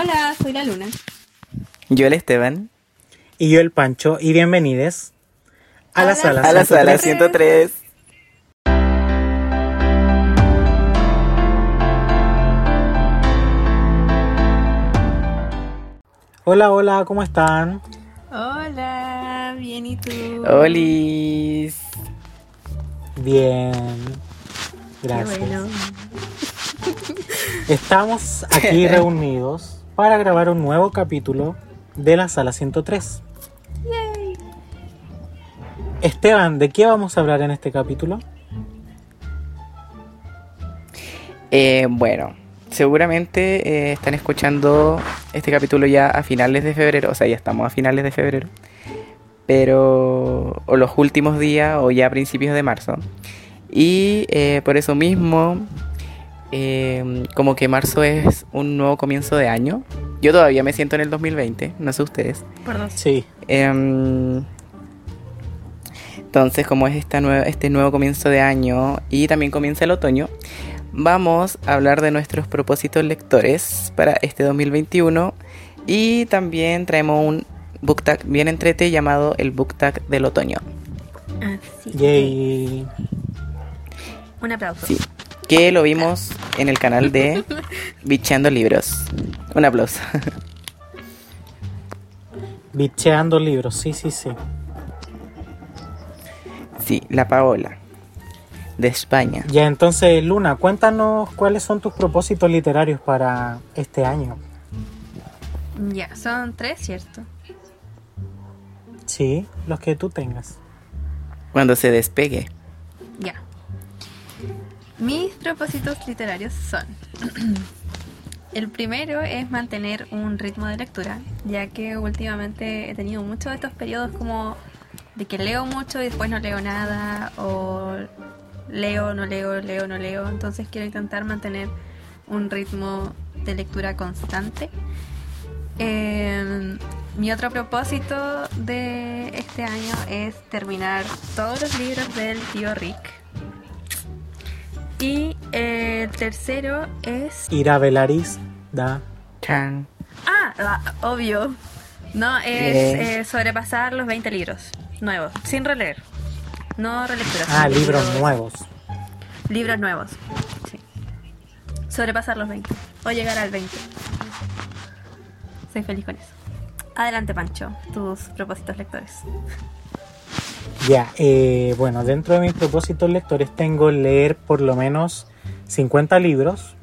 Hola, soy la Luna. Yo el Esteban. Y yo el Pancho. Y bienvenidos a la sala A la sala 103. 103. Hola, hola, ¿cómo están? Hola, bien y tú. Olis. Bien. Qué Gracias. bueno. Estamos aquí reunidos para grabar un nuevo capítulo de la sala 103. Esteban, ¿de qué vamos a hablar en este capítulo? Eh, bueno, seguramente eh, están escuchando este capítulo ya a finales de febrero, o sea, ya estamos a finales de febrero, pero o los últimos días o ya a principios de marzo. Y eh, por eso mismo, eh, como que marzo es un nuevo comienzo de año. Yo todavía me siento en el 2020, no sé ustedes. Perdón. Sí. Em, entonces, como es esta nue- este nuevo comienzo de año y también comienza el otoño, vamos a hablar de nuestros propósitos lectores para este 2021 y también traemos un book tag bien entrete llamado el book tag del otoño. Así. Yay. Un aplauso. Sí, que lo vimos en el canal de Bicheando Libros. Un aplauso. Bicheando libros, sí, sí, sí. Sí, la Paola, de España. Ya, entonces, Luna, cuéntanos cuáles son tus propósitos literarios para este año. Ya, son tres, ¿cierto? Sí, los que tú tengas. Cuando se despegue. Ya. Mis propósitos literarios son. El primero es mantener un ritmo de lectura, ya que últimamente he tenido muchos de estos periodos como de que leo mucho y después no leo nada, o leo, no leo, leo, no leo. Entonces quiero intentar mantener un ritmo de lectura constante. Eh, mi otro propósito de este año es terminar todos los libros del tío Rick. Y el tercero es... Ir a Velaris, da. Chan. Ah, ah, obvio. No, es eh, sobrepasar los 20 libros nuevos, sin releer. No relectura. Ah, sino libros nuevos. Libros nuevos. Sí. Sobrepasar los 20. O llegar al 20. Soy feliz con eso. Adelante, Pancho. Tus propósitos lectores. Ya, eh, bueno, dentro de mis propósitos lectores tengo leer por lo menos 50 libros.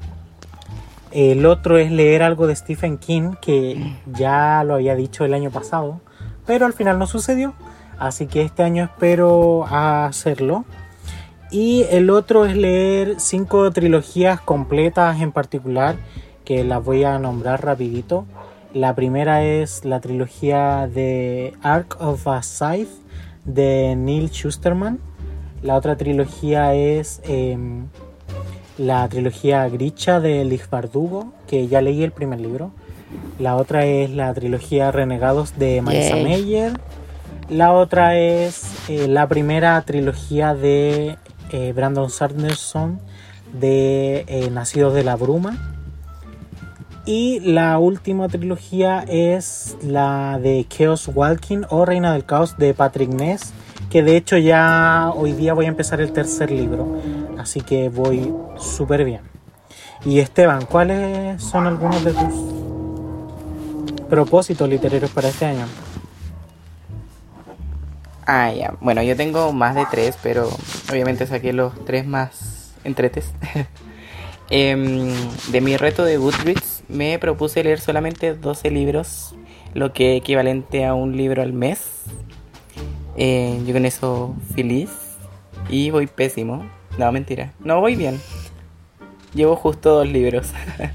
El otro es leer algo de Stephen King, que ya lo había dicho el año pasado, pero al final no sucedió. Así que este año espero hacerlo. Y el otro es leer cinco trilogías completas en particular, que las voy a nombrar rapidito. La primera es la trilogía de Ark of a Scythe de Neil Schusterman. La otra trilogía es em, la trilogía Grisha de Lig Bardugo, que ya leí el primer libro. La otra es la trilogía Renegados de Marisa. Meyer. La otra es eh, la primera trilogía de eh, Brandon Sanderson de eh, Nacidos de la Bruma. Y la última trilogía es la de Chaos Walking o Reina del Caos de Patrick Ness, que de hecho ya hoy día voy a empezar el tercer libro, así que voy súper bien. Y Esteban, ¿cuáles son algunos de tus propósitos literarios para este año? Ah, ya. Bueno, yo tengo más de tres, pero obviamente saqué los tres más entretes. Em, de mi reto de Goodreads me propuse leer solamente 12 libros, lo que es equivalente a un libro al mes. Eh, yo con eso feliz y voy pésimo. No, mentira. No, voy bien. Llevo justo dos libros.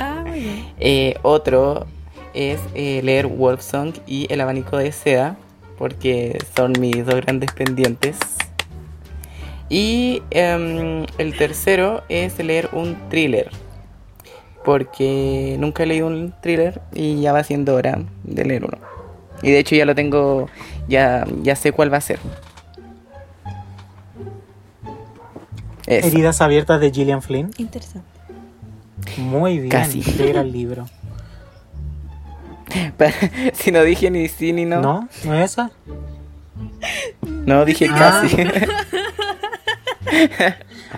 Ah, muy bien. Eh, otro es eh, leer Wolfsong y El abanico de seda, porque son mis dos grandes pendientes. Y em, el tercero es leer un thriller, porque nunca he leído un thriller y ya va siendo hora de leer uno. Y de hecho ya lo tengo, ya, ya sé cuál va a ser. Eso. Heridas abiertas de Gillian Flynn. Interesante. Muy bien, Casi. qué gran libro. si no dije ni sí ni no. ¿No? ¿No es esa? No, dije Ah. casi.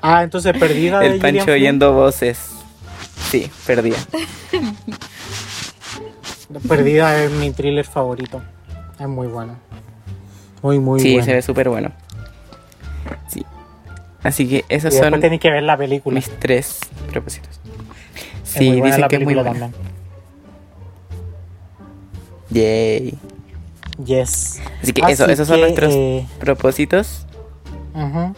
Ah, entonces perdida de El Gillian Pancho Flynn. oyendo voces. Sí, perdía. Perdida es mi thriller favorito. Es muy bueno. Muy, muy sí, bueno. se ve súper bueno. Sí. Así que Y esos después son tenéis que ver la película. mis tres propósitos. Sí, dicen que es muy buena. también. Yay. Yes. Así que Así eso, esos son nuestros eh, propósitos. ujú.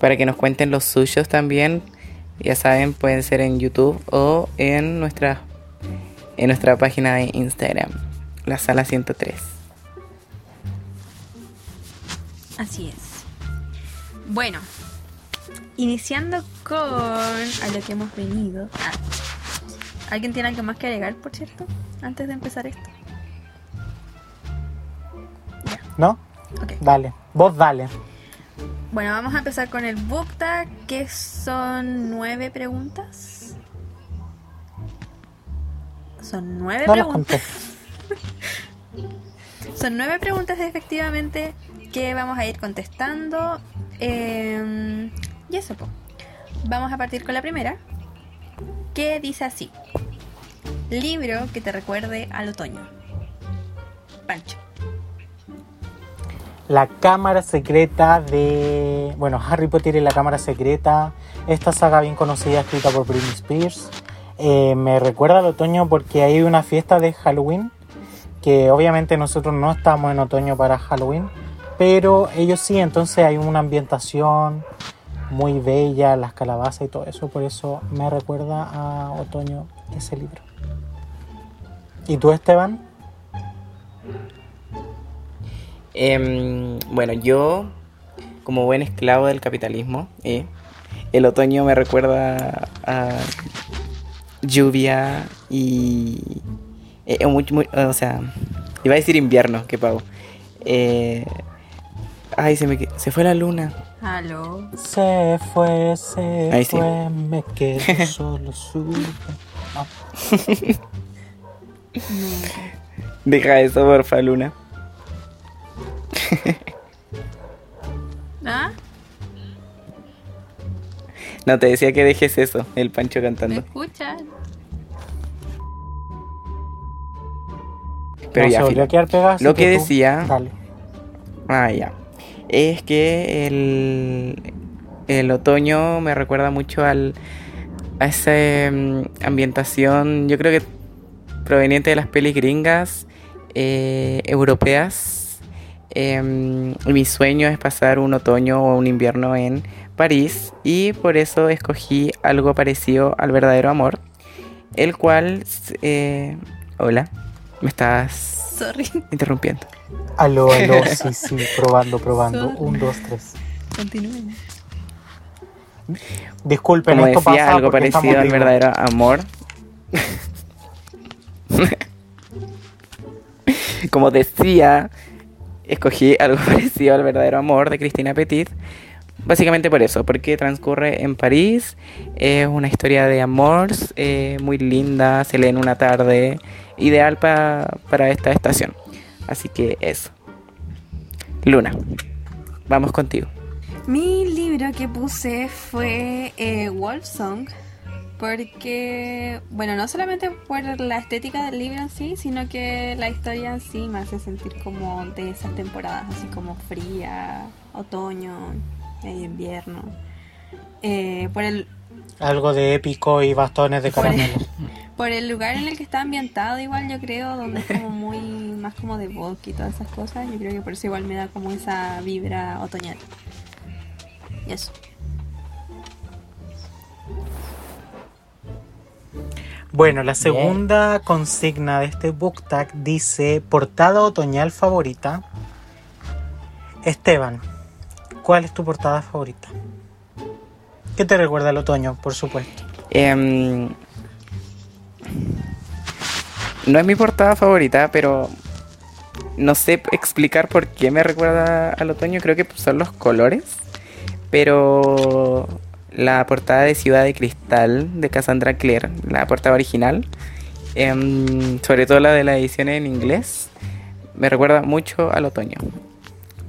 Para que nos cuenten los suyos también. Ya saben, pueden ser en YouTube o en nuestra, en nuestra página de Instagram, la sala 103. Así es. Bueno, iniciando con a lo que hemos venido. Ah, ¿Alguien tiene algo más que agregar, por cierto? Antes de empezar esto. Ya, ¿No? ok. Dale. Vos dale. Bueno, vamos a empezar con el book tag, que son nueve preguntas. Son nueve No preguntas. Son nueve preguntas efectivamente que vamos a ir contestando. Eh, y eso, po. Vamos a partir con la primera, que dice así. Libro que te recuerde al otoño. Pancho. La cámara secreta de. Bueno, Harry Potter y la cámara secreta. Esta saga bien conocida escrita por Britney Spears. Eh, me recuerda al otoño porque hay una fiesta de Halloween. Que obviamente nosotros no estamos en otoño para Halloween. Pero ellos sí, entonces hay una ambientación muy bella, las calabazas y todo eso. Por eso me recuerda a otoño ese libro. ¿Y tú, Esteban? Em, bueno, yo, como buen esclavo del capitalismo, eh, el otoño me recuerda a lluvia y... eh, muy- muy- o sea, iba a decir invierno, qué pago. Eh, ay, se me que- se fue la luna. Aló. Se fue, se Ahí sí. fue, me quedo solo. Ah, Deja eso, porfa, luna. ¿Ah? No, te decía que dejes eso, el Pancho ¿Me cantando. escuchan? Pero no, ya, se a quedar Lo que tú- decía- Dale. Ah, ya. Es que el, el otoño me recuerda mucho al, a esa mm, ambientación, yo creo que proveniente de las pelis gringas, eh, europeas. Em, mi sueño es pasar un otoño o un invierno en París y por eso escogí algo parecido al verdadero amor, el cual... eh, hola, me estás Sorry. interrumpiendo. Aló, aló, sí, sí, probando, probando. Sorry. Un, dos, tres. Continúen. Disculpen, Como esto decía, pasa algo parecido al verdadero amor. Como decía, escogí algo parecido al verdadero amor de Cristina Petit. Básicamente por eso, porque transcurre en París, es una historia de amor eh, muy linda, se lee en una tarde, ideal pa- para esta estación. Así que eso. Luna, vamos contigo. Mi libro que puse fue eh, Wolf Song. Porque, bueno, no solamente por la estética del libro en sí, sino que la historia en sí me hace sentir como de esas temporadas, así como fría, otoño, eh, invierno. Eh, por el Algo de épico y bastones de Por- caramelo. por el lugar en el que está ambientado igual yo creo donde es como muy más como de bosque y todas esas cosas yo creo que por eso igual me da como esa vibra otoñal y eso Bueno, la segunda consigna de este book tag dice portada otoñal favorita. Esteban, ¿cuál es tu portada favorita? ¿Qué te recuerda al otoño, por supuesto? Em, no es mi portada favorita, pero no sé explicar por qué me recuerda al otoño. Creo que son los colores. Pero la portada de Ciudad de Cristal de Cassandra Clare, la portada original, em, sobre todo la de la edición en inglés, me recuerda mucho al otoño.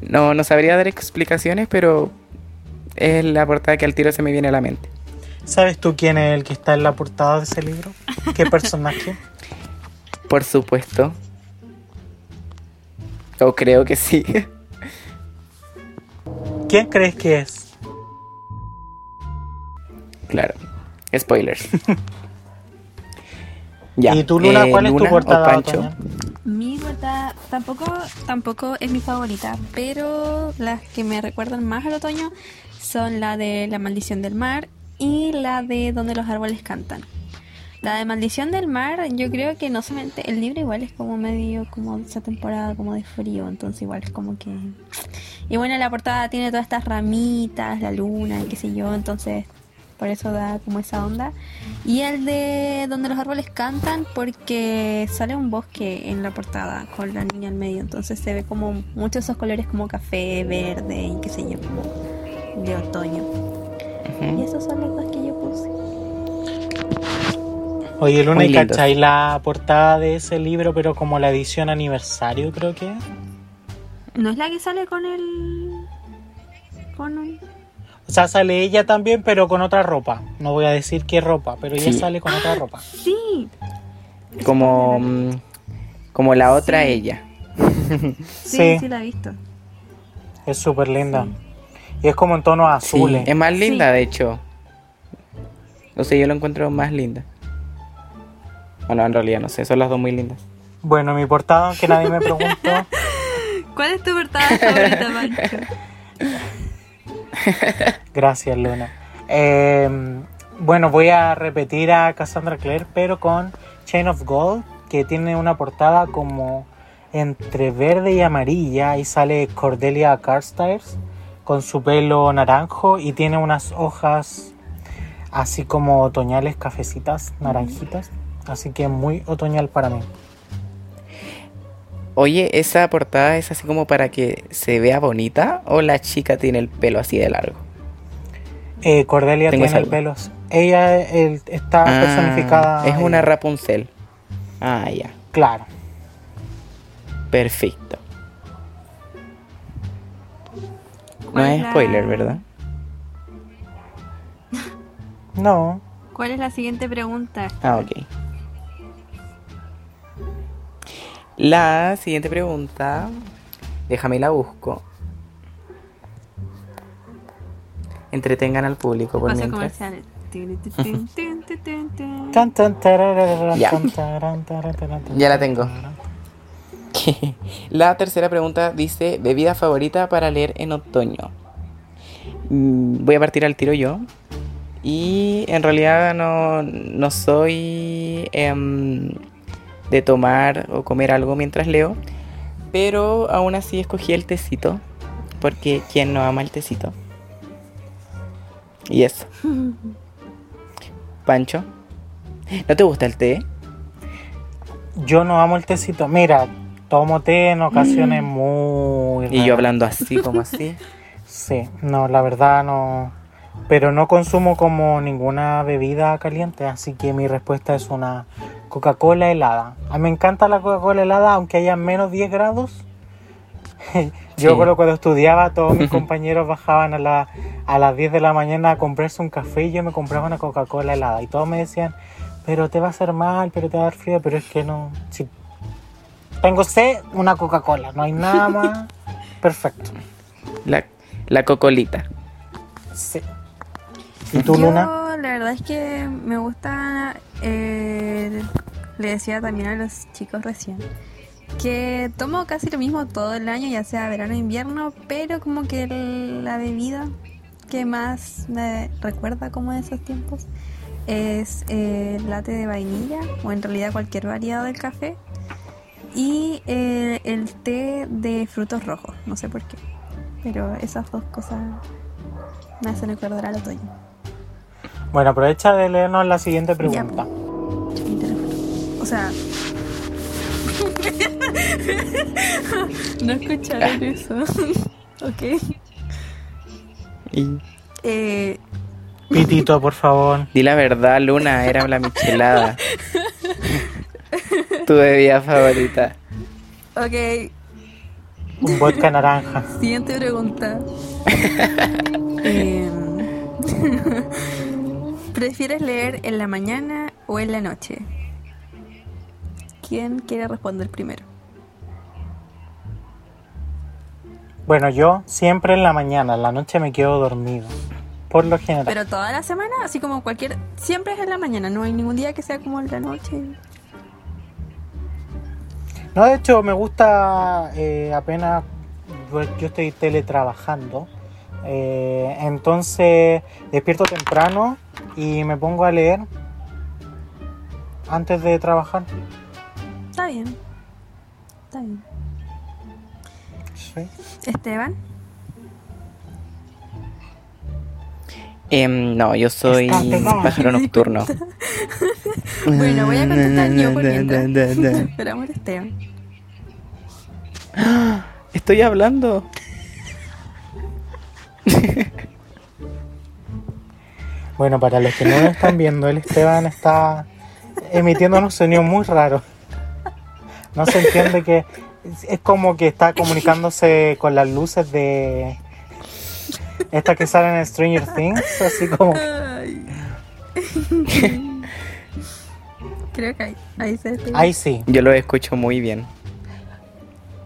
No, no sabría dar explicaciones, pero es la portada que al tiro se me viene a la mente. ¿Sabes tú quién es el que está en la portada de ese libro? ¿Qué personaje? Por supuesto. O creo que sí. ¿Quién crees que es? Claro. Spoilers. ya. ¿Y tú, Luna, eh, cuál es tu o portada? Pancho? Mi portada tampoco, tampoco es mi favorita, pero las que me recuerdan más al otoño son la de La maldición del mar y la de Donde los árboles cantan. La de Maldición del Mar, yo creo que no solamente el libro igual es como medio como esa temporada como de frío, entonces igual es como que y bueno, la portada tiene todas estas ramitas, la luna y qué sé yo, entonces por eso da como esa onda. Y el de donde los árboles cantan porque sale un bosque en la portada con la niña al medio, entonces se ve como muchos esos colores como café, verde y qué sé yo, como de otoño. Y esas son las dos que yo puse. Oye, Luna, Muy ¿y cachai la portada de ese libro, pero como la edición aniversario, creo que es? ¿No es la que sale con el... con un... O sea, sale ella también, pero con otra ropa. No voy a decir qué ropa, pero ella Sí. sale con otra ropa. Sí. Como, mm, como la otra Sí. ella. Sí, Sí. sí, la he visto. Es súper linda. Y es como en tonos Sí, azules. es más linda, Sí. de hecho. O sea, yo lo encuentro más linda. Bueno, en realidad no sé, son las dos muy lindas. Bueno, mi portada, aunque nadie me preguntó, ¿Cuál es tu portada favorita, Pancho? Gracias, Luna. Eh, bueno, voy a repetir a Cassandra Clare, pero con Chain of Gold, que tiene una portada como entre verde y amarilla. Y sale Cordelia Carstairs con su pelo naranjo y tiene unas hojas así como otoñales, cafecitas, naranjitas. Así que muy otoñal para mí. Oye, ¿esa portada es así como para que se vea bonita o la chica tiene el pelo así de largo? Eh, Cordelia tiene el pelo. Ella está Ah, personificada. Es una Rapunzel. Ah, ya. Claro. Perfecto. No ¿Cuál es la- spoiler, ¿verdad? No. ¿Cuál es la siguiente pregunta? Ah, ok. La siguiente pregunta, déjame la busco. Entretengan al público por Paso mientras. Ya. Ya la tengo. La tercera pregunta dice, bebida favorita para leer en otoño. Mm, Voy a partir al tiro yo. Y en realidad no, no soy em, de tomar o comer algo mientras leo. Pero aún así escogí el tecito. Porque ¿quién no ama el tecito? Y eso. Pancho. ¿No te gusta el té? Yo no amo el tecito. Mira, tomo té en ocasiones muy Y yo hablando así como así. Sí, no, la verdad no. Pero no consumo como ninguna bebida caliente, así que mi respuesta es una Coca-Cola helada. A mí me encanta la Coca-Cola helada, aunque haya menos 10 grados. Yo Sí. cuando estudiaba, todos mis compañeros bajaban a, la, a las 10 de la mañana a comprarse un café y yo me compraba una Coca-Cola helada. Y todos me decían, pero te va a hacer mal, pero te va a dar frío, pero es que no. Si tengo sed, una Coca-Cola, no hay nada más. Perfecto. La, la cocolita. Sí. ¿Y tú, Yo, Luna? la verdad es que me gusta, eh, le decía también a los chicos recién, que tomo casi lo mismo todo el año, ya sea verano o invierno, pero como que el- la bebida que más me recuerda como de esos tiempos es eh, el latte de vainilla, o en realidad cualquier variedad del café, y eh, el té de frutos rojos, no sé por qué, pero esas dos cosas me hacen recordar al otoño. Bueno, aprovecha de leernos la siguiente pregunta. O sea. no escucharon eso. ok. Y Eh, Pitito, por favor. Di la verdad, Luna, era la michelada. tu bebida favorita. Ok, Un vodka naranja. siguiente pregunta. Em, ¿Prefieres leer en la mañana o en la noche? ¿Quién quiere responder primero? Bueno, yo siempre en la mañana, en la noche me quedo dormido. Por lo general. Pero toda la semana, así como cualquier... Siempre es en la mañana, no hay ningún día que sea como en la noche. No, de hecho, me gusta eh, apenas. Yo estoy teletrabajando. Eh, entonces, despierto temprano y me pongo a leer antes de trabajar. Está bien. Está bien. Sí. Esteban. Em, no, yo soy pájaro nocturno. Bueno, voy a contestar yo por mientras. Esperamos a Esteban. Estoy hablando. Bueno, para los que no lo están viendo, el Esteban está emitiendo unos sonidos muy raros. No se entiende que es como que está comunicándose con las luces de estas que salen en Stranger Things, así como. Creo que ahí, ahí se despegó. ahí sí. Yo lo escucho muy bien.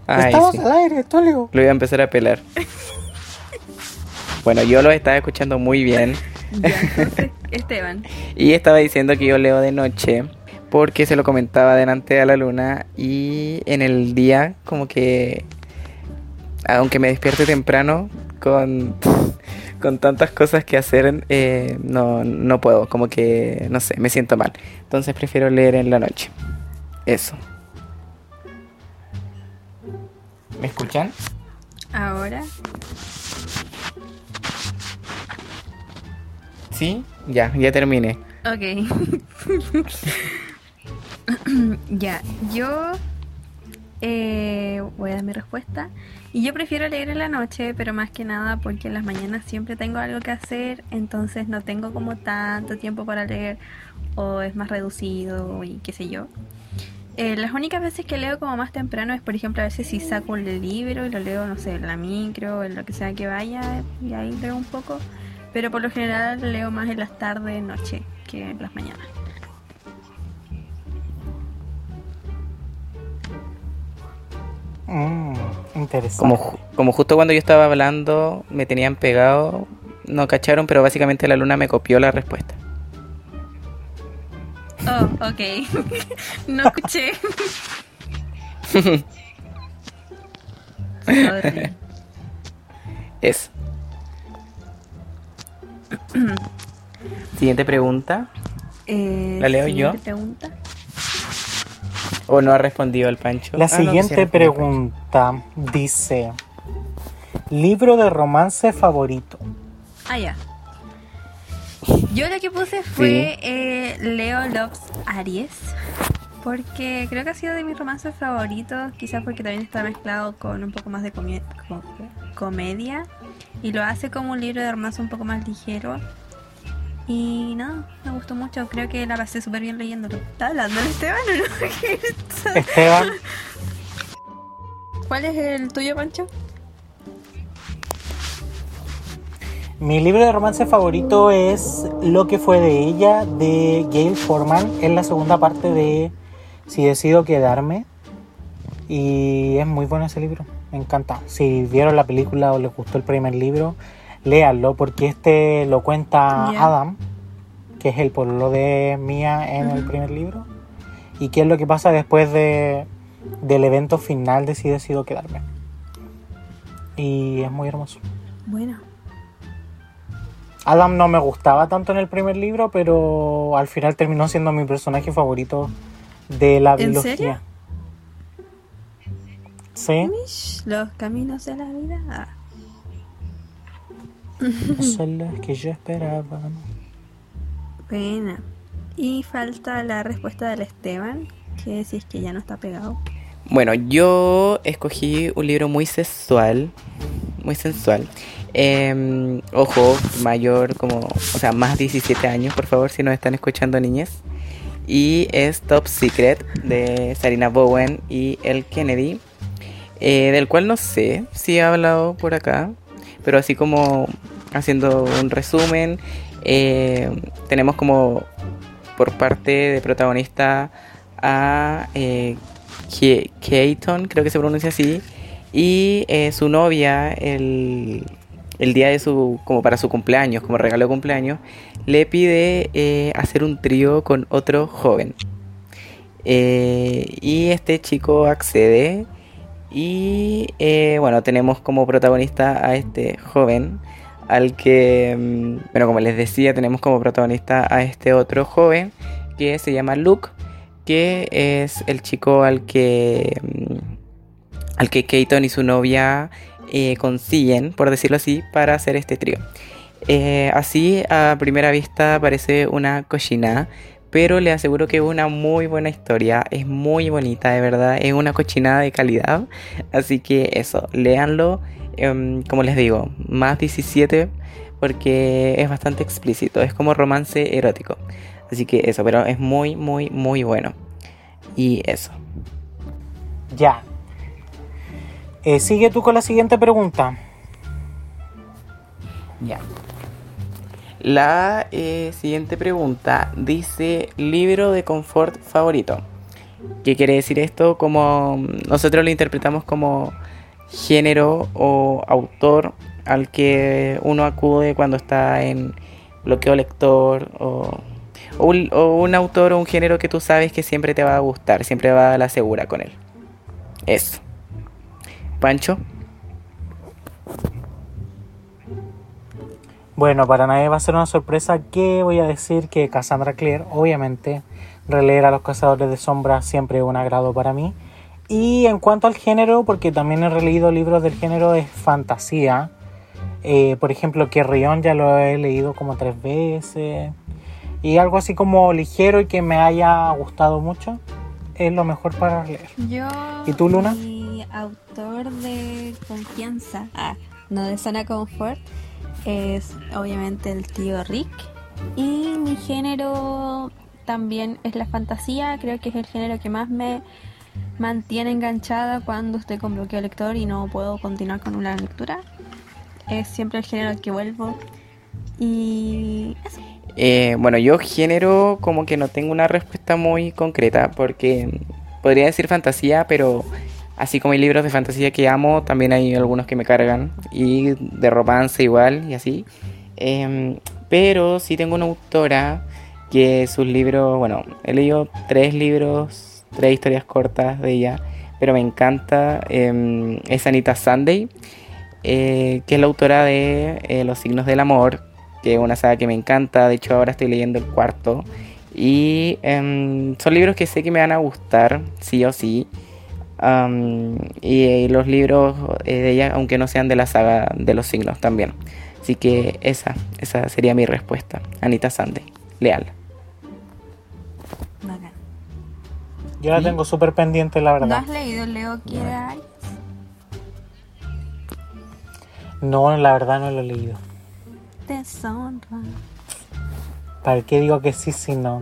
Estamos sí. al aire, Tulio. Lo voy a empezar a pelar. Bueno, yo lo estaba escuchando muy bien. Ya, entonces, Esteban. Y estaba diciendo que yo leo de noche porque se lo comentaba delante a la luna y en el día como que aunque me despierte temprano con, con tantas cosas que hacer eh, no, no puedo, como que no sé, me siento mal. Entonces prefiero leer en la noche. Eso. ¿Me escuchan? Ahora. Sí, ya, ya terminé. Ok. ya, yo eh, voy a dar mi respuesta. Y yo prefiero leer en la noche, pero más que nada porque en las mañanas siempre tengo algo que hacer, entonces no tengo como tanto tiempo para leer o es más reducido y qué sé yo. Eh, las únicas veces que leo como más temprano es, por ejemplo, a veces si saco el libro y lo leo, no sé, en la micro, en lo que sea que vaya, y ahí leo un poco. Pero por lo general leo más en las tardes, noche, que en las mañanas. Mm, interesante. Como, como justo cuando yo estaba hablando me tenían pegado, no cacharon, pero básicamente la luna me copió la respuesta. Oh, ok. no escuché. Sorry. Eso. Siguiente pregunta. Eh, ¿La leo siguiente yo? pregunta. ¿O no ha respondido el Pancho? La Ah, siguiente pregunta dice: Libro de romance favorito. Ah, ya. Yo lo que puse fue eh, Leo Loves Aries. Porque creo que ha sido de mis romances favoritos. Quizás porque también está mezclado con un poco más de comedia. Y lo hace como un libro de romance un poco más ligero. Y nada, me gustó mucho. Creo que la pasé súper bien leyéndolo. ¿Está hablando el Esteban o no? ¿Qué está- Esteban, ¿Cuál es el tuyo, Pancho? mi libro de romance favorito es Lo que fue de ella de Gail Forman. Es la segunda parte de Si decido quedarme. Y es muy bueno ese libro. Me encanta. Si vieron la película o les gustó el primer libro, léanlo porque este lo cuenta. Adam, que es el pololo de Mia en el primer libro. Y qué es lo que pasa después de, del evento final de Si decido quedarme. Y es muy hermoso. Bueno. Adam no me gustaba tanto en el primer libro, pero al final terminó siendo mi personaje favorito de la ¿En biología. serio? Sí, Mish, Los caminos de la vida. Ah. son las que yo esperaba. Buena. Y falta la respuesta del Esteban, que si es que ya no está pegado. Bueno, yo escogí un libro muy sexual, muy sensual. Em, ojo, mayor como, o sea, más 17 años, por favor, si nos están escuchando niñas. Y es Top Secret de Sarina Bowen y El Kennedy, eh, del cual no sé si he hablado por acá, pero así como haciendo un resumen, eh, tenemos como por parte de protagonista a eh, Keaton, creo que se pronuncia así, y su novia, el, el, día de su, como para su cumpleaños, como regalo de cumpleaños, le pide eh, hacer un trío con otro joven. Eh, y este chico accede y bueno, tenemos como protagonista a este joven al que, mm, bueno, como les decía, tenemos como protagonista a este otro joven que se llama Luke, que es el chico al que, mm, al que Keaton y su novia eh, consiguen, por decirlo así, para hacer este trío. Eh, así, a primera vista, parece una cochina, pero le aseguro que es una muy buena historia, es muy bonita, de verdad, es una cochinada de calidad. Así que eso, léanlo Em, como les digo, más 17 porque es bastante explícito, es como romance erótico. Así que eso, pero es muy, muy, muy bueno. Y eso. Ya. Eh, sigue tú con la siguiente pregunta. Ya. La eh, siguiente pregunta dice libro de confort favorito. ¿Qué quiere decir esto? Como nosotros lo interpretamos como género o autor al que uno acude cuando está en bloqueo lector o, un, autor o un género que tú sabes que siempre te va a gustar, siempre va a la segura con él. Eso. Pancho. Bueno, para nadie va a ser una sorpresa que voy a decir que Cassandra Clare, obviamente, releer a los cazadores de sombras siempre es un agrado para mí. Y en cuanto al género, porque también he releído libros del género, es fantasía. Eh, por ejemplo, Rion ya lo he leído como tres veces. Y algo así como ligero y que me haya gustado mucho, es lo mejor para leer. Yo, ¿Y tú, Luna? Autor de confianza, ah, no de zona confort, es obviamente el tío Rick. Y mi género también es la fantasía, creo que es el género que más me mantiene enganchada cuando estoy con bloqueo lector y no puedo continuar con una lectura. Es siempre el género al que vuelvo. Y eso. Eh, bueno, yo género como que no tengo una respuesta muy concreta porque podría decir fantasía, pero así como hay libros de fantasía que amo, también hay algunos que me cargan y de romance igual y así. Em, pero sí tengo una autora que sus libros, bueno, he leído tres libros tres historias cortas de ella, pero me encanta. Eh, es Anita Sunday, eh, que es la autora de eh, Los signos del amor, que es una saga que me encanta. De hecho, ahora estoy leyendo el cuarto. Y em, son libros que sé que me van a gustar, sí o sí. Y, los libros de ella, aunque no sean de la saga de los signos también. Así que esa, esa sería mi respuesta. Anita Sunday, leal. Yo la tengo súper pendiente, la verdad. ¿No has leído Leo quiere No, la verdad no lo he leído. Deshonra. ¿Para qué digo que sí si no?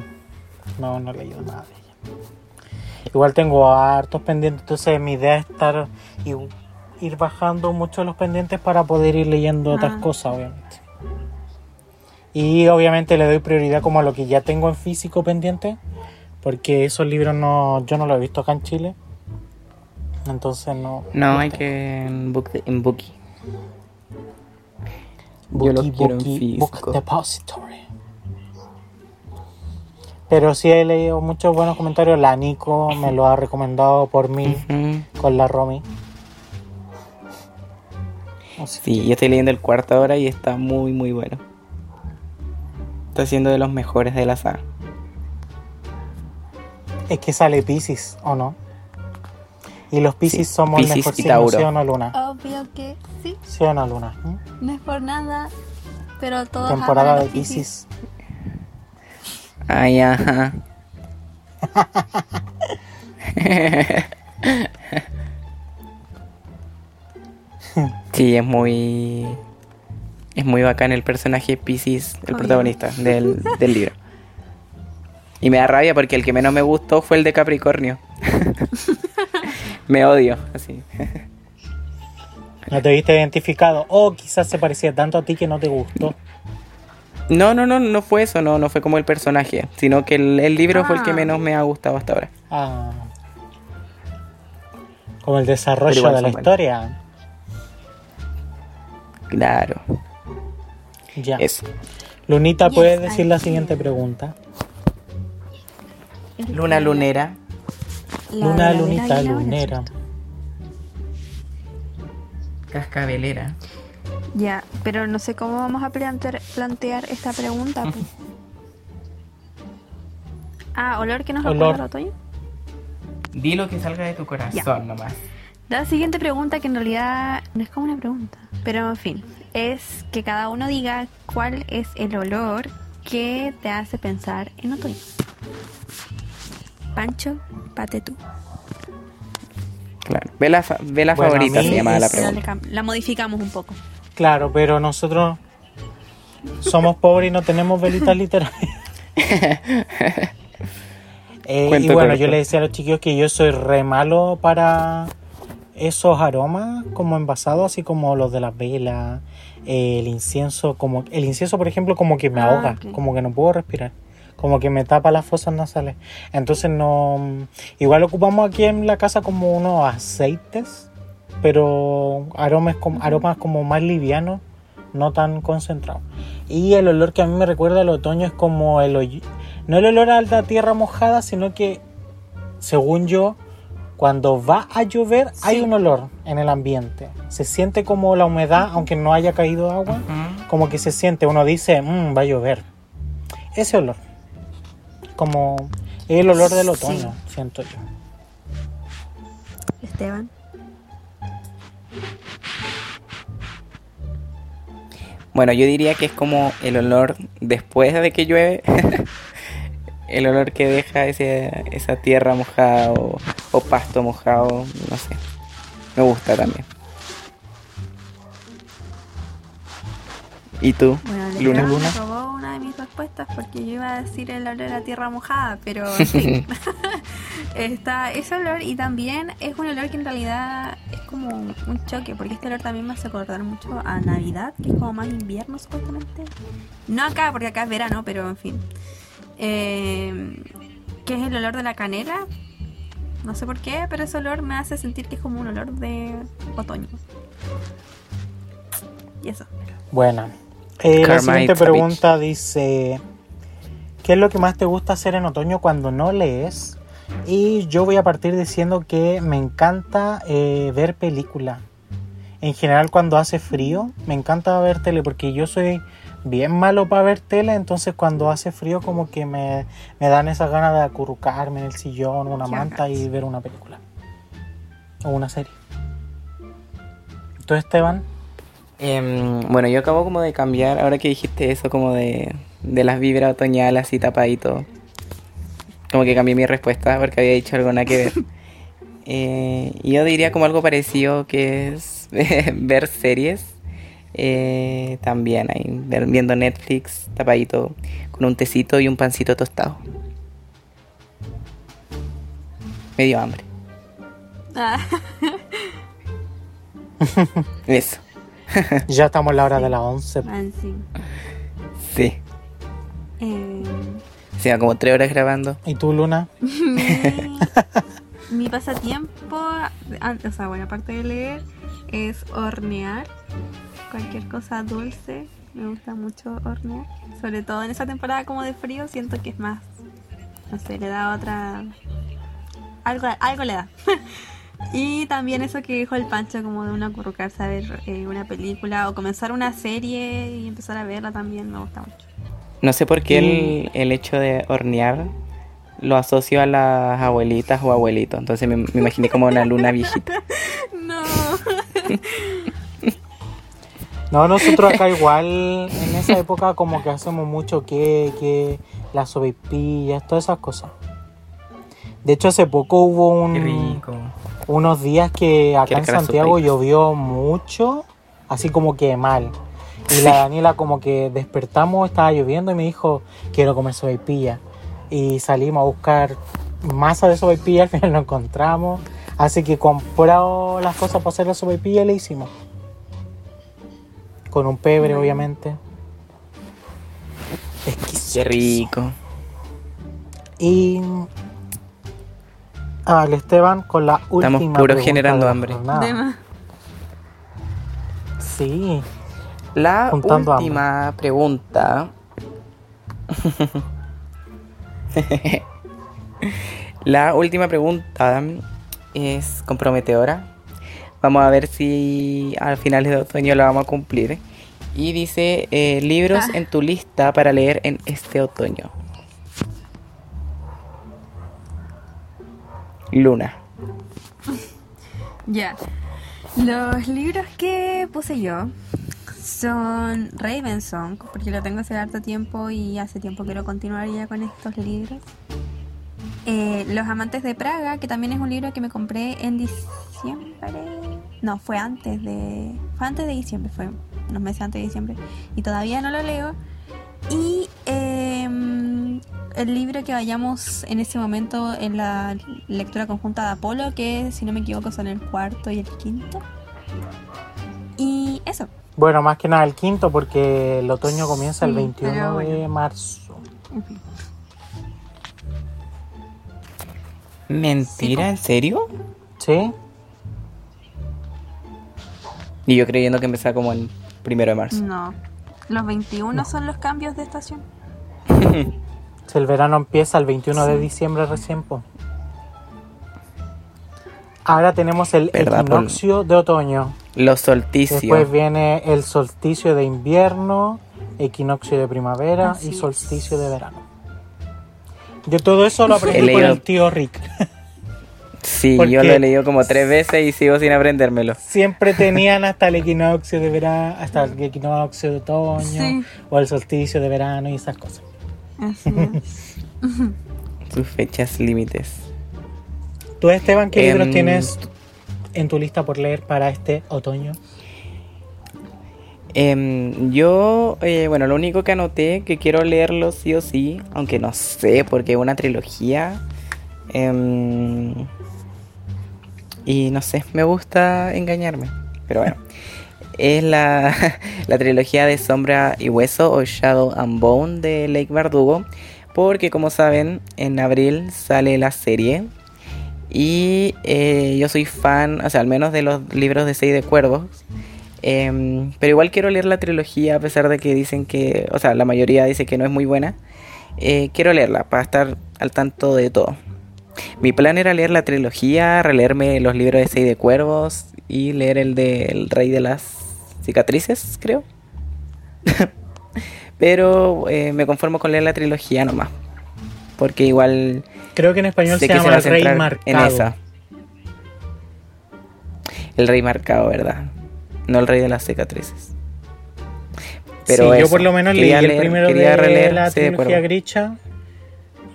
No, no he leído nada de ella. Igual tengo hartos pendientes, entonces mi idea es estar y ir bajando mucho los pendientes para poder ir leyendo otras ah. cosas, obviamente. Y obviamente le doy prioridad como a lo que ya tengo en físico pendiente porque esos libros no yo no los he visto acá en Chile. Entonces no. No, hay que en, book, en Bookie. yo los quiero en físico. Book Depository. Pero sí he leído muchos buenos comentarios. La Nico me lo ha recomendado por mí con la Romy. sí, yo estoy leyendo el cuarto ahora y está muy, muy bueno. Está siendo de los mejores de la saga. Es que sale Pisces, ¿o no? Y los Pisces somos el mejor signo, ¿sí o no, Luna? Obvio que sí. ¿Sí o no, Luna? ¿Mm? No es por nada, pero todo Temporada de Pisces. Ay, ajá. sí, es muy... Es muy bacán el personaje Pisces, el protagonista del, del libro. Y me da rabia porque el que menos me gustó fue el de Capricornio. me odio, así. No te viste identificado. O quizás se parecía tanto a ti que no te gustó. No, no, no, no fue eso, no, no fue como el personaje, sino que el, el libro fue el que Ah. menos me ha gustado hasta ahora. Ah. Como el desarrollo de la historia. Claro, Ya. eso. Lunita, Yes, ¿puedes I decir la siguiente pregunta? Luna lunera. La Luna, lunita, lunera. Cascabelera. Ya, pero no sé cómo vamos a plantear, plantear esta pregunta. pues. Ah, olor que nos Olor. recuerda al otoño. Di lo que salga de tu corazón Ya. nomás. La siguiente pregunta, que en realidad no es como una pregunta, pero en fin, es que cada uno diga cuál es el olor que te hace pensar en otoño. Pancho, pate tú. Claro. Vela, fa- vela Bueno, favorita se llamaba la pregunta. la modificamos un poco. Claro, pero nosotros somos pobres y no tenemos velitas literarias. Eh, y bueno, yo le decía a los chiquillos que yo soy re malo para esos aromas como envasados, así como los de las velas, eh, el incienso, como el incienso, por ejemplo, como que me Ah, ahoga, como que no puedo respirar, como que me tapa las fosas nasales. Entonces no, igual ocupamos aquí en la casa como unos aceites, pero aromas como, aromas como más livianos, no tan concentrados. Y el olor que a mí me recuerda al otoño es como el no el olor a la tierra mojada, sino que según yo, cuando va a llover hay Sí. un olor en el ambiente. Se siente como la humedad, aunque no haya caído agua, Ujú. como que se siente, uno dice, "Mm, va a llover. Ese olor. Como el olor del Sí. otoño, siento yo. Esteban. Bueno, yo diría que es como el olor después de que llueve. el olor que deja ese, esa tierra mojada o, o pasto mojado. No sé. Me gusta también. ¿Y tú? Bueno, Luna. Luna. De mis respuestas porque yo iba a decir el olor de la tierra mojada, pero está ese olor y también es un olor que en realidad es como un choque, porque este olor también me hace acordar mucho a Navidad, que es como más invierno supuestamente. No acá, porque acá es verano, pero en fin. Eh, que es el olor de la canela. No sé por qué, pero ese olor me hace sentir que es como un olor de otoño. Y eso. Bueno, eh, la siguiente pregunta dice, ¿qué es lo que más te gusta hacer en otoño cuando no lees? Y yo voy a partir diciendo que me encanta eh, ver película. En general cuando hace frío, me encanta ver tele porque yo soy bien malo para ver tele, entonces cuando hace frío como que me, me dan esas ganas de acurrucarme en el sillón, una manta y ver una película. O una serie. ¿Tú Esteban? Em, bueno, yo acabo como de cambiar, ahora que dijiste eso como de, de las vibras otoñales así tapadito. Como que cambié mi respuesta porque había dicho algo nada que ver. Eh, y yo diría como algo parecido que es ver series. eh, también ahí, viendo Netflix tapadito con un tecito y un pancito tostado. Me dio hambre. Ah. Eso. Ya estamos en la hora de las 11. Ah, sí. Sí. Eh, Se va como tres horas grabando. ¿Y tú, Luna? mi, pasatiempo, an- o sea, bueno, aparte de leer, es hornear. Cualquier cosa dulce, me gusta mucho hornear. Sobre todo en esa temporada como de frío, siento que es más, no sé, le da otra... Algo, algo le da. y también eso que dijo el Pancho, como de una acurrucarse a ver eh, una película o comenzar una serie y empezar a verla también me gusta mucho. No sé por qué el, el hecho de hornear lo asocio a las abuelitas o abuelitos. Entonces me, me imaginé como una luna viejita. No. No, nosotros acá igual en esa época como que hacemos mucho queque, las sopaipillas, todas esas cosas. De hecho hace poco hubo un, unos días que acá en Santiago llovió mucho, así como que mal. Y la Daniela como que despertamos, estaba lloviendo y me dijo, quiero comer sopaipilla. Y salimos a buscar masa de sopaipilla, al final lo encontramos. Así que compró las cosas para hacer la sopaipilla y le hicimos. Con un pebre, obviamente. Exquisito. Qué rico. Y al Esteban con la última Estamos puro pregunta generando hambre. Sí, La Juntando última pregunta. La última pregunta es comprometedora. Vamos a ver si al final de otoño la vamos a cumplir. Y dice eh, libros Ah. en tu lista para leer en este otoño. Luna. Ya. Los libros que puse yo son Ravensong, porque lo tengo hace harto tiempo y hace tiempo quiero continuar ya con estos libros. Eh, Los Amantes de Praga, que también es un libro que me compré en diciembre. No, fue antes de. Fue antes de diciembre, fue unos meses antes de diciembre. Y todavía no lo leo. Y em, el libro que vayamos en ese momento en la lectura conjunta de Apolo, que si no me equivoco son el cuarto y el quinto. Y eso. bueno, más que nada el quinto porque el otoño comienza el Sí, 21 pero de marzo. ¿Mentira? ¿En serio? ¿Sí? Y yo creyendo que empezaba como el primero de marzo. No. Los 21 son los cambios de estación. Si el verano empieza el 21 de diciembre recién. po. Ahora tenemos el equinoccio de otoño. Los solsticios. Después viene el solsticio de invierno, equinoccio de primavera Así y es. solsticio de verano. Yo todo eso lo aprendí con leído- el tío Rick. Sí, Porque- yo lo he leído como tres veces y sigo sin aprendérmelo. Siempre tenían hasta el equinoccio de verano, hasta el equinoccio de otoño Sí. o el solsticio de verano y esas cosas. Así es. Sus fechas límites. ¿Tú, Esteban, qué Em, libros tienes en tu lista por leer para este otoño? Em, yo, eh, bueno, lo único que anoté que quiero leerlo sí o sí, aunque no sé, porque es una trilogía. em, y no sé, me gusta engañarme. Pero bueno, es la, la trilogía de Sombra y Hueso o Shadow and Bone de Lake Bardugo. Porque como saben, en abril sale la serie. Y eh, yo soy fan, o sea, al menos de los libros de Seis de Cuervos. Em, pero igual quiero leer la trilogía, a pesar de que dicen que, o sea, la mayoría dice que no es muy buena. Eh, quiero leerla para estar al tanto de todo. Mi plan era leer la trilogía, releerme los libros de Seis de Cuervos y leer el de El Rey de las Cicatrices, creo. pero eh, me conformo con leer la trilogía nomás. Porque igual Creo que en español se llama El Rey Marcado. en esa. El rey marcado, ¿verdad? No el rey de las cicatrices. Pero sí, yo por lo menos leí el leer- primero de releer la de trilogía Cuervos. Grisha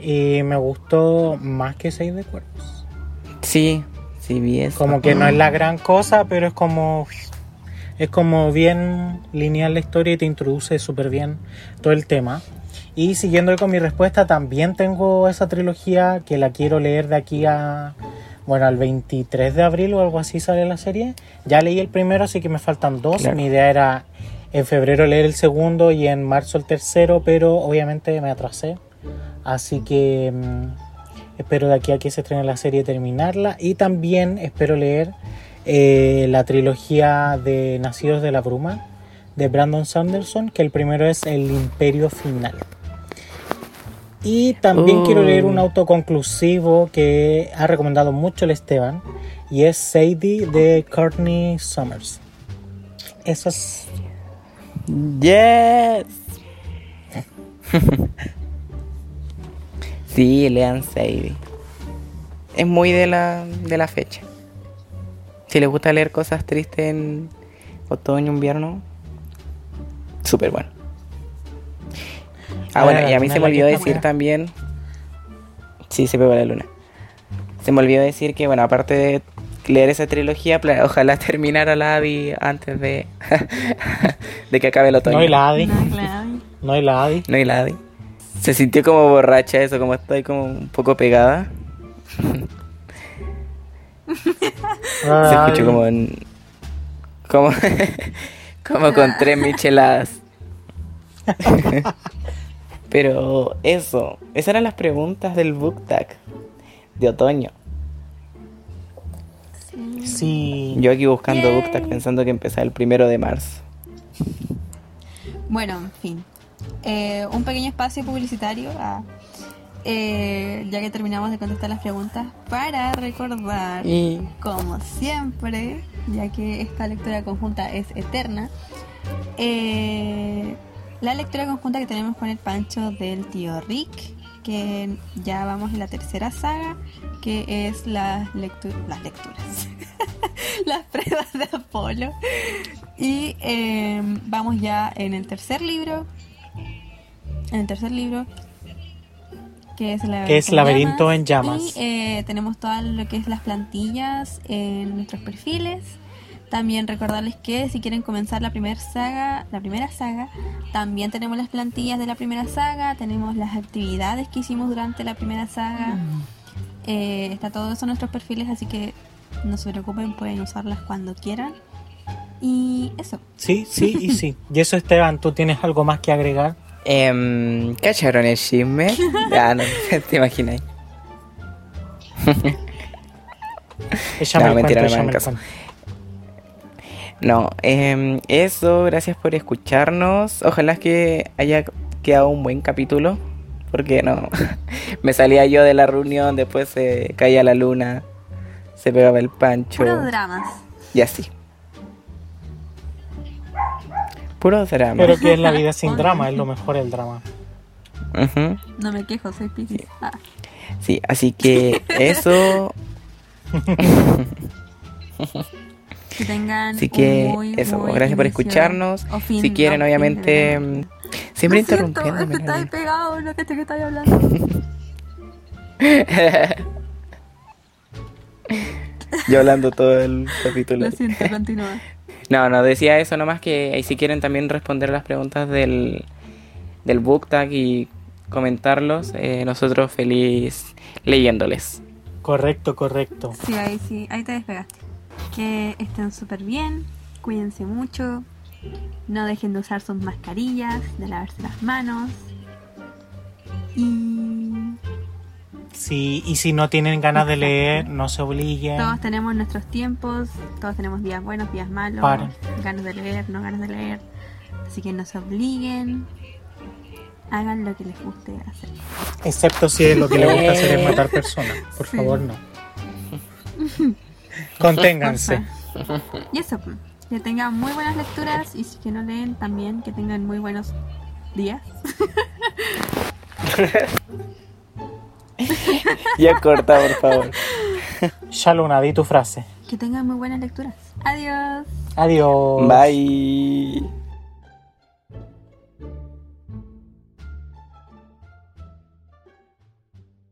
y me gustó más que Seis de Cuervos. Sí, sí vi eso. Como que no es la gran cosa, pero es como es como bien lineal la historia y te introduce súper bien todo el tema. Y siguiendo con mi respuesta, también tengo esa trilogía que la quiero leer de aquí a bueno, al 23 de abril o algo así sale la serie. Ya leí el primero, así que me faltan dos. Claro. Mi idea era en febrero leer el segundo y en marzo el tercero, pero obviamente me atrasé. Así que mm, espero de aquí a que se estrene la serie terminarla. Y también espero leer eh, la trilogía de Nacidos de la Bruma de Brandon Sanderson, que el primero es El Imperio Final. Y también Oh. quiero leer un autoconclusivo que ha recomendado mucho el Esteban, y es Sadie de Courtney Summers. Eso es Yes. sí, lean Sadie. Es muy de la, de la fecha. Si les gusta leer cosas tristes en otoño, invierno, súper bueno. Ah, bueno, y a mí se me olvidó decir también. Sí, se pegó la luna. Se me olvidó decir que, bueno, aparte de leer esa trilogía. Ojalá terminara la Adi antes de, de que acabe el otoño. No hay la Adi. No, hay la Adi. No hay la Adi. Se sintió como borracha eso, como está ahí como un poco pegada. Se escuchó como en- como como con tres micheladas. Pero eso, esas eran las preguntas del book tag de otoño. Sí. Yo aquí buscando Yay. book tag pensando que empezaba el primero de marzo. Bueno, en fin. Eh, un pequeño espacio publicitario, ah, eh, ya que terminamos de contestar las preguntas, para recordar, Y como siempre, ya que esta lectura conjunta es eterna, eh, la lectura conjunta que tenemos con el Pancho del tío Rick, que ya vamos en la tercera saga, que es las, lectu- las lecturas, las pruebas de Apolo. Y eh, vamos ya en el tercer libro. En el tercer libro. Que es, la Que es Laberinto en Llamas. Y eh, tenemos todo lo que es las plantillas en nuestros perfiles. También recordarles que si quieren comenzar la primera saga, la primera saga, también tenemos las plantillas de la primera saga, tenemos las actividades que hicimos durante la primera saga. Eh, está todo eso en nuestros perfiles, así que no se preocupen, pueden usarlas cuando quieran. Y eso. Sí, sí y sí. Y eso, Esteban, ¿tú tienes algo más que agregar? Em, ¿cacharon el chisme? Ya, no, te imagináis. No, mentira, cuento, no me caso. No, em, eso, gracias por escucharnos. Ojalá que haya quedado un buen capítulo. Porque no, me salía yo de la reunión, después se caía la luna, se pegaba el pancho Puros dramas. y así. Puro drama. Pero que es la vida sin drama, es lo mejor el drama. Ujú. No me quejo, soy Piscis. Ah. Sí, así que eso, Que tengan así que un muy, eso, muy gracias por escucharnos. fin, si quieren, no, fin de obviamente, mm, siempre interrumpiéndome. es que está ahí pegado, no que te que estáis hablando. Yo hablando todo el capítulo. Lo siento, continúa. No, no, decía eso nomás que ahí si quieren también responder las preguntas del, del book tag y comentarlos, eh, nosotros feliz leyéndoles. Correcto, correcto. Sí, ahí sí, ahí te despegaste. Que estén súper bien, cuídense mucho, no dejen de usar sus mascarillas, de lavarse las manos. Y Sí, y si no tienen ganas de leer, no se obliguen. todos tenemos nuestros tiempos, todos tenemos días buenos, días malos, ganas de leer, no ganas de leer. Así que no se obliguen, hagan lo que les guste hacer. Excepto si lo que le gusta hacer es matar personas. Por Sí. favor, no. Conténganse. Y eso, que tengan muy buenas lecturas y si que no leen también que tengan muy buenos días. Ya corta, por favor. Shaluna, di tu frase. Que tengan muy buenas lecturas. Adiós. Adiós. Bye.